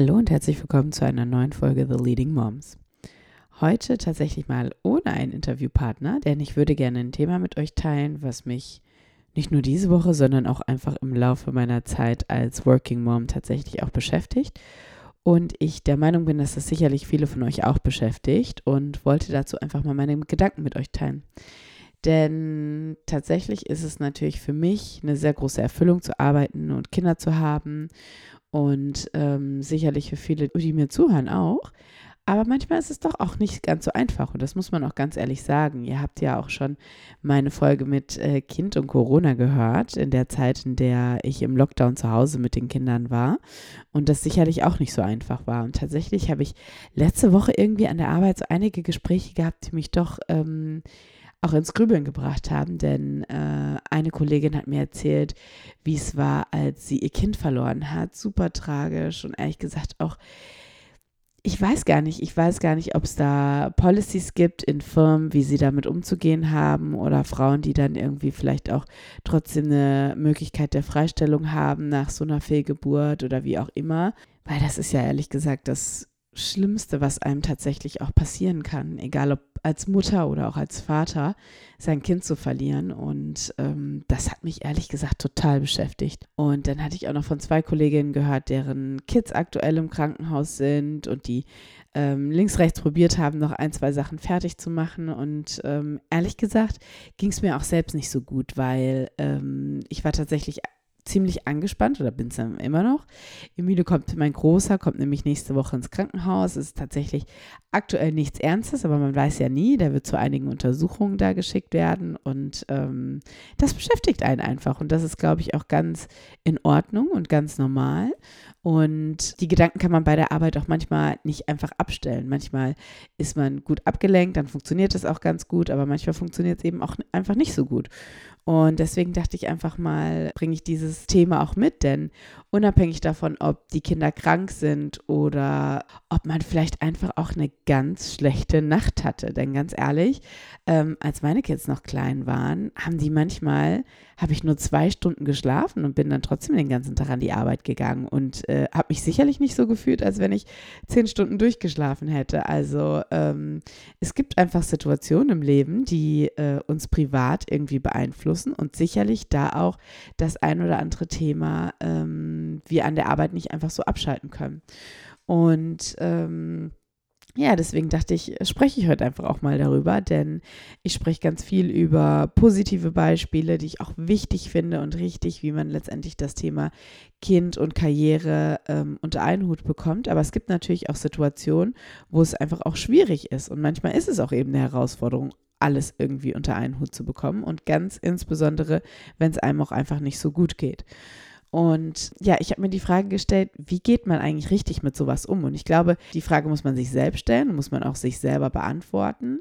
Hallo und herzlich willkommen zu einer neuen Folge The Leading Moms. Heute tatsächlich mal ohne einen Interviewpartner, denn ich würde gerne ein Thema mit euch teilen, was mich nicht nur diese Woche, sondern auch einfach im Laufe meiner Zeit als Working Mom tatsächlich auch beschäftigt. Und ich der Meinung bin, dass das sicherlich viele von euch auch beschäftigt und wollte dazu einfach mal meine Gedanken mit euch teilen. Denn tatsächlich ist es natürlich für mich eine sehr große Erfüllung zu arbeiten und Kinder zu haben und ähm, sicherlich für viele, die mir zuhören, auch. Aber manchmal ist es doch auch nicht ganz so einfach und das muss man auch ganz ehrlich sagen. Ihr habt ja auch schon meine Folge mit äh, Kind und Corona gehört, in der Zeit, in der ich im Lockdown zu Hause mit den Kindern war und das sicherlich auch nicht so einfach war. Und tatsächlich habe ich letzte Woche irgendwie an der Arbeit so einige Gespräche gehabt, die mich doch ähm, auch ins Grübeln gebracht haben, denn äh, eine Kollegin hat mir erzählt, wie es war, als sie ihr Kind verloren hat. Super tragisch und ehrlich gesagt auch, ich weiß gar nicht, ich weiß gar nicht, ob es da Policies gibt in Firmen, wie sie damit umzugehen haben oder Frauen, die dann irgendwie vielleicht auch trotzdem eine Möglichkeit der Freistellung haben nach so einer Fehlgeburt oder wie auch immer. Weil das ist ja ehrlich gesagt das Schlimmste, was einem tatsächlich auch passieren kann, egal ob als Mutter oder auch als Vater sein Kind zu verlieren. Und ähm, das hat mich ehrlich gesagt total beschäftigt. Und dann hatte ich auch noch von zwei Kolleginnen gehört, deren Kids aktuell im Krankenhaus sind und die ähm, links, rechts probiert haben, noch ein, zwei Sachen fertig zu machen. Und ähm, ehrlich gesagt ging es mir auch selbst nicht so gut, weil ähm, ich war tatsächlich ziemlich angespannt oder bin es immer noch. Emile kommt, mein Großer, kommt nämlich nächste Woche ins Krankenhaus. Es ist tatsächlich aktuell nichts Ernstes, aber man weiß ja nie. Der wird zu einigen Untersuchungen da geschickt werden und ähm, das beschäftigt einen einfach. Und das ist, glaube ich, auch ganz in Ordnung und ganz normal. Und die Gedanken kann man bei der Arbeit auch manchmal nicht einfach abstellen. Manchmal ist man gut abgelenkt, dann funktioniert es auch ganz gut, aber manchmal funktioniert es eben auch einfach nicht so gut. Und deswegen dachte ich einfach mal, bringe ich dieses Thema auch mit, denn unabhängig davon, ob die Kinder krank sind oder ob man vielleicht einfach auch eine ganz schlechte Nacht hatte. Denn ganz ehrlich, ähm, als meine Kids noch klein waren, haben die manchmal, habe ich nur zwei Stunden geschlafen und bin dann trotzdem den ganzen Tag an die Arbeit gegangen und äh, habe mich sicherlich nicht so gefühlt, als wenn ich zehn Stunden durchgeschlafen hätte. Also ähm, es gibt einfach Situationen im Leben, die äh, uns privat irgendwie beeinflussen beeinflussen und sicherlich da auch das ein oder andere Thema ähm, wir an der Arbeit nicht einfach so abschalten können. Und ähm, ja, deswegen dachte ich, spreche ich heute einfach auch mal darüber, denn ich spreche ganz viel über positive Beispiele, die ich auch wichtig finde und richtig, wie man letztendlich das Thema Kind und Karriere ähm, unter einen Hut bekommt. Aber es gibt natürlich auch Situationen, wo es einfach auch schwierig ist und manchmal ist es auch eben eine Herausforderung, alles irgendwie unter einen Hut zu bekommen und ganz insbesondere, wenn es einem auch einfach nicht so gut geht. Und ja, ich habe mir die Frage gestellt, wie geht man eigentlich richtig mit sowas um? Und ich glaube, die Frage muss man sich selbst stellen, muss man auch sich selber beantworten.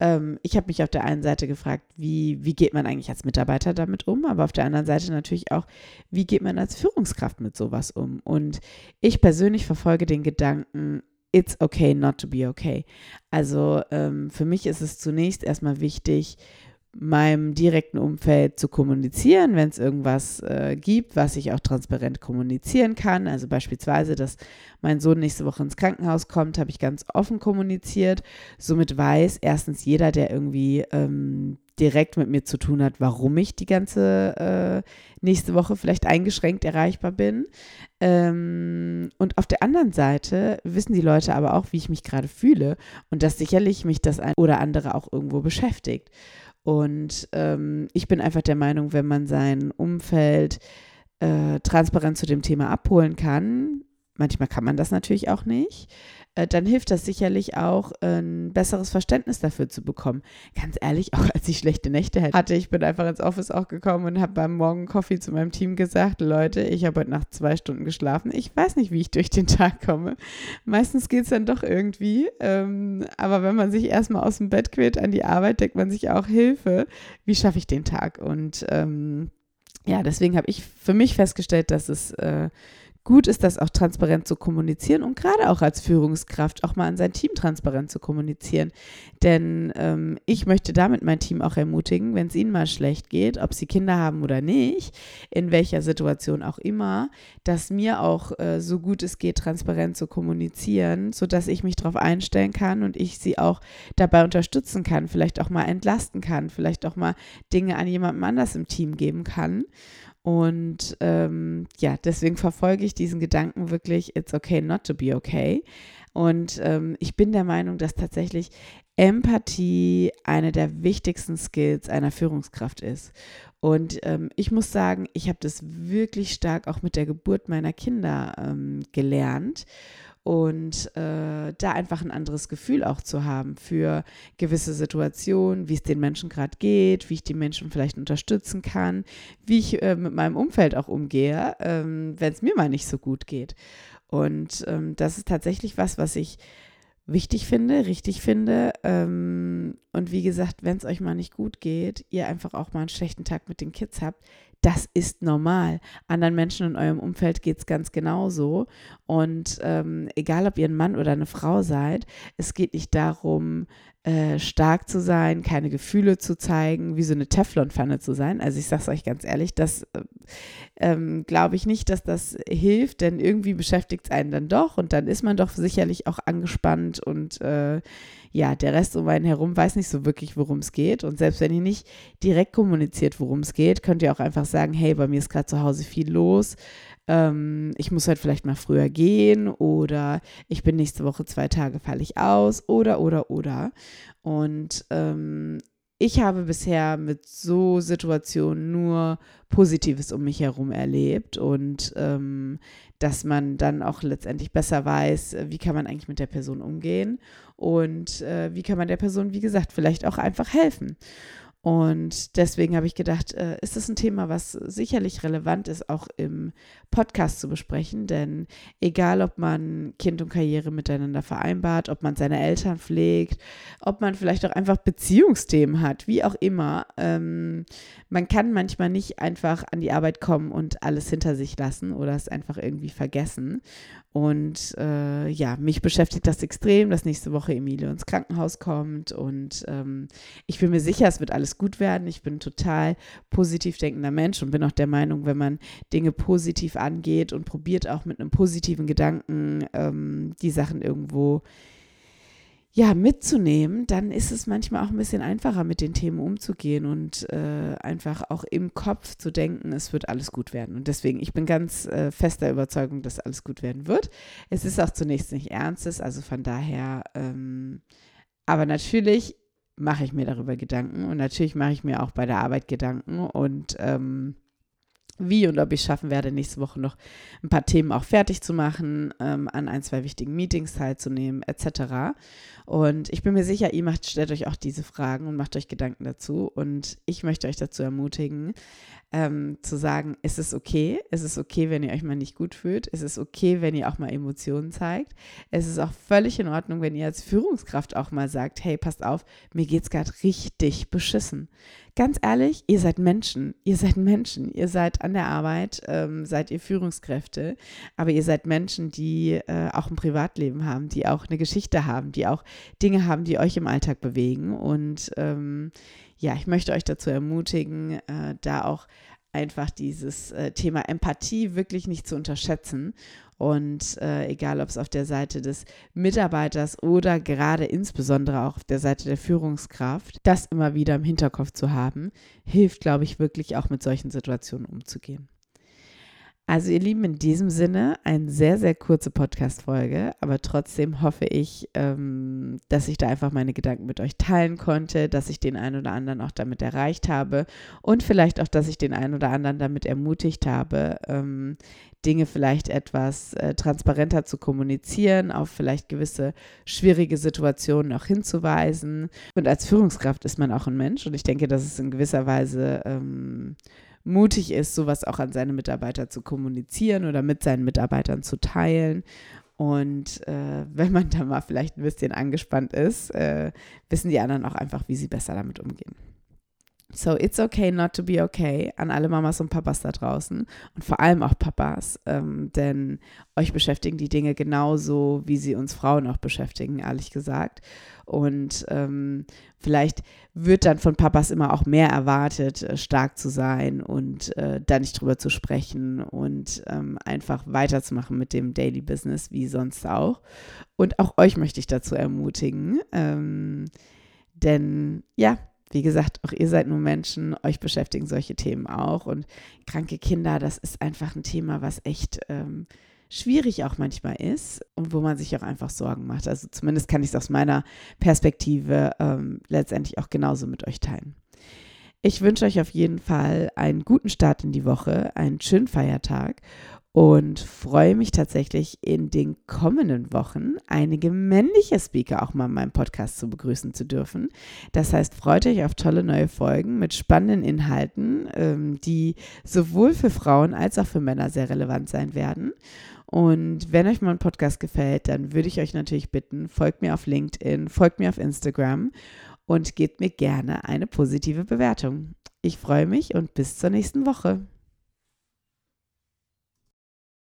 Ähm, ich habe mich auf der einen Seite gefragt, wie, wie geht man eigentlich als Mitarbeiter damit um? Aber auf der anderen Seite natürlich auch, wie geht man als Führungskraft mit sowas um? Und ich persönlich verfolge den Gedanken, it's okay not to be okay. Also ähm, für mich ist es zunächst erstmal wichtig, meinem direkten Umfeld zu kommunizieren, wenn es irgendwas äh, gibt, was ich auch transparent kommunizieren kann. Also beispielsweise, dass mein Sohn nächste Woche ins Krankenhaus kommt, habe ich ganz offen kommuniziert. Somit weiß erstens jeder, der irgendwie ähm, direkt mit mir zu tun hat, warum ich die ganze äh, nächste Woche vielleicht eingeschränkt erreichbar bin. Ähm, und auf der anderen Seite wissen die Leute aber auch, wie ich mich gerade fühle und dass sicherlich mich das ein oder andere auch irgendwo beschäftigt. Und ähm, ich bin einfach der Meinung, wenn man sein Umfeld äh, transparent zu dem Thema abholen kann, manchmal kann man das natürlich auch nicht, äh, dann hilft das sicherlich auch, ein besseres Verständnis dafür zu bekommen. Ganz ehrlich, auch als ich schlechte Nächte hatte, ich bin einfach ins Office auch gekommen und habe beim Morgen Coffee zu meinem Team gesagt, Leute, ich habe heute Nacht zwei Stunden geschlafen. Ich weiß nicht, wie ich durch den Tag komme. Meistens geht es dann doch irgendwie. Ähm, aber wenn man sich erstmal aus dem Bett quält an die Arbeit, denkt man sich auch Hilfe. Wie schaffe ich den Tag? Und ähm, ja, deswegen habe ich für mich festgestellt, dass es äh, gut ist, das auch transparent zu kommunizieren und gerade auch als Führungskraft auch mal an sein Team transparent zu kommunizieren. Denn ähm, ich möchte damit mein Team auch ermutigen, wenn es ihnen mal schlecht geht, ob sie Kinder haben oder nicht, in welcher Situation auch immer, dass mir auch äh, so gut es geht, transparent zu kommunizieren, sodass ich mich darauf einstellen kann und ich sie auch dabei unterstützen kann, vielleicht auch mal entlasten kann, vielleicht auch mal Dinge an jemandem anders im Team geben kann. Und ähm, ja, deswegen verfolge ich diesen Gedanken wirklich, it's okay not to be okay. Und ähm, ich bin der Meinung, dass tatsächlich Empathie eine der wichtigsten Skills einer Führungskraft ist. Und ähm, ich muss sagen, ich habe das wirklich stark auch mit der Geburt meiner Kinder ähm, gelernt und äh, da einfach ein anderes Gefühl auch zu haben für gewisse Situationen, wie es den Menschen gerade geht, wie ich die Menschen vielleicht unterstützen kann, wie ich äh, mit meinem Umfeld auch umgehe, ähm, wenn es mir mal nicht so gut geht. Und ähm, das ist tatsächlich was, was ich wichtig finde, richtig finde. Ähm, und wie gesagt, wenn es euch mal nicht gut geht, ihr einfach auch mal einen schlechten Tag mit den Kids habt, das ist normal. Anderen Menschen in eurem Umfeld geht es ganz genauso. Und ähm, egal, ob ihr ein Mann oder eine Frau seid, es geht nicht darum, äh, stark zu sein, keine Gefühle zu zeigen, wie so eine Teflonpfanne zu sein. Also ich sage es euch ganz ehrlich, das äh, ähm, glaube ich nicht, dass das hilft, denn irgendwie beschäftigt es einen dann doch und dann ist man doch sicherlich auch angespannt und äh, ja, der Rest um einen herum weiß nicht so wirklich, worum es geht. Und selbst wenn ihr nicht direkt kommuniziert, worum es geht, könnt ihr auch einfach sagen, hey, bei mir ist gerade zu Hause viel los ähm, ich muss halt vielleicht mal früher gehen oder ich bin nächste Woche zwei Tage, falle ich aus oder, oder, oder. Und ähm, ich habe bisher mit so Situationen nur Positives um mich herum erlebt und ähm, dass man dann auch letztendlich besser weiß, wie kann man eigentlich mit der Person umgehen und äh, wie kann man der Person, wie gesagt, vielleicht auch einfach helfen. Und deswegen habe ich gedacht, äh, ist das ein Thema, was sicherlich relevant ist, auch im Podcast zu besprechen. Denn egal, ob man Kind und Karriere miteinander vereinbart, ob man seine Eltern pflegt, ob man vielleicht auch einfach Beziehungsthemen hat, wie auch immer, ähm, man kann manchmal nicht einfach an die Arbeit kommen und alles hinter sich lassen oder es einfach irgendwie vergessen. Und äh, ja, mich beschäftigt das extrem, dass nächste Woche Emilio ins Krankenhaus kommt. Und ähm, ich bin mir sicher, es wird alles gut werden. Ich bin ein total positiv denkender Mensch und bin auch der Meinung, wenn man Dinge positiv angeht und probiert auch mit einem positiven Gedanken ähm, die Sachen irgendwo ja, mitzunehmen, dann ist es manchmal auch ein bisschen einfacher, mit den Themen umzugehen und äh, einfach auch im Kopf zu denken, es wird alles gut werden. Und deswegen, ich bin ganz äh, fester Überzeugung, dass alles gut werden wird. Es ist auch zunächst nicht Ernstes, also von daher, ähm, aber natürlich mache ich mir darüber Gedanken und natürlich mache ich mir auch bei der Arbeit Gedanken und ähm, wie und ob ich schaffen werde, nächste Woche noch ein paar Themen auch fertig zu machen, ähm, an ein, zwei wichtigen Meetings teilzunehmen, etc. Und ich bin mir sicher, ihr macht, stellt euch auch diese Fragen und macht euch Gedanken dazu. Und ich möchte euch dazu ermutigen, ähm, zu sagen, es ist okay, es ist okay, wenn ihr euch mal nicht gut fühlt, es ist okay, wenn ihr auch mal Emotionen zeigt. Es ist auch völlig in Ordnung, wenn ihr als Führungskraft auch mal sagt, hey, passt auf, mir geht es gerade richtig beschissen ganz ehrlich, ihr seid Menschen. Ihr seid Menschen. Ihr seid an der Arbeit, ähm, seid ihr Führungskräfte, aber ihr seid Menschen, die äh, auch ein Privatleben haben, die auch eine Geschichte haben, die auch Dinge haben, die euch im Alltag bewegen. Und ähm, ja, ich möchte euch dazu ermutigen, äh, da auch einfach dieses äh, Thema Empathie wirklich nicht zu unterschätzen und äh, egal, ob es auf der Seite des Mitarbeiters oder gerade insbesondere auch auf der Seite der Führungskraft, das immer wieder im Hinterkopf zu haben, hilft, glaube ich, wirklich auch mit solchen Situationen umzugehen. Also ihr Lieben, in diesem Sinne eine sehr, sehr kurze Podcast-Folge, aber trotzdem hoffe ich, ähm, dass ich da einfach meine Gedanken mit euch teilen konnte, dass ich den einen oder anderen auch damit erreicht habe und vielleicht auch, dass ich den einen oder anderen damit ermutigt habe, ähm, Dinge vielleicht etwas äh, transparenter zu kommunizieren, auf vielleicht gewisse schwierige Situationen auch hinzuweisen. Und als Führungskraft ist man auch ein Mensch und ich denke, dass es in gewisser Weise ähm, mutig ist, sowas auch an seine Mitarbeiter zu kommunizieren oder mit seinen Mitarbeitern zu teilen. Und äh, wenn man da mal vielleicht ein bisschen angespannt ist, äh, wissen die anderen auch einfach, wie sie besser damit umgehen. So, it's okay not to be okay an alle Mamas und Papas da draußen und vor allem auch Papas, ähm, denn euch beschäftigen die Dinge genauso, wie sie uns Frauen auch beschäftigen, ehrlich gesagt. Und ähm, vielleicht wird dann von Papas immer auch mehr erwartet, äh, stark zu sein und äh, da nicht drüber zu sprechen und ähm, einfach weiterzumachen mit dem Daily Business wie sonst auch. Und auch euch möchte ich dazu ermutigen, ähm, denn ja, wie gesagt, auch ihr seid nur Menschen, euch beschäftigen solche Themen auch. Und kranke Kinder, das ist einfach ein Thema, was echt ähm, schwierig auch manchmal ist und wo man sich auch einfach Sorgen macht. Also zumindest kann ich es aus meiner Perspektive ähm, letztendlich auch genauso mit euch teilen. Ich wünsche euch auf jeden Fall einen guten Start in die Woche, einen schönen Feiertag und freue mich tatsächlich in den kommenden Wochen einige männliche Speaker auch mal in meinem Podcast zu begrüßen zu dürfen. Das heißt, freut euch auf tolle neue Folgen mit spannenden Inhalten, ähm, die sowohl für Frauen als auch für Männer sehr relevant sein werden. Und wenn euch mein Podcast gefällt, dann würde ich euch natürlich bitten, folgt mir auf LinkedIn, folgt mir auf Instagram und gebt mir gerne eine positive Bewertung. Ich freue mich und bis zur nächsten Woche.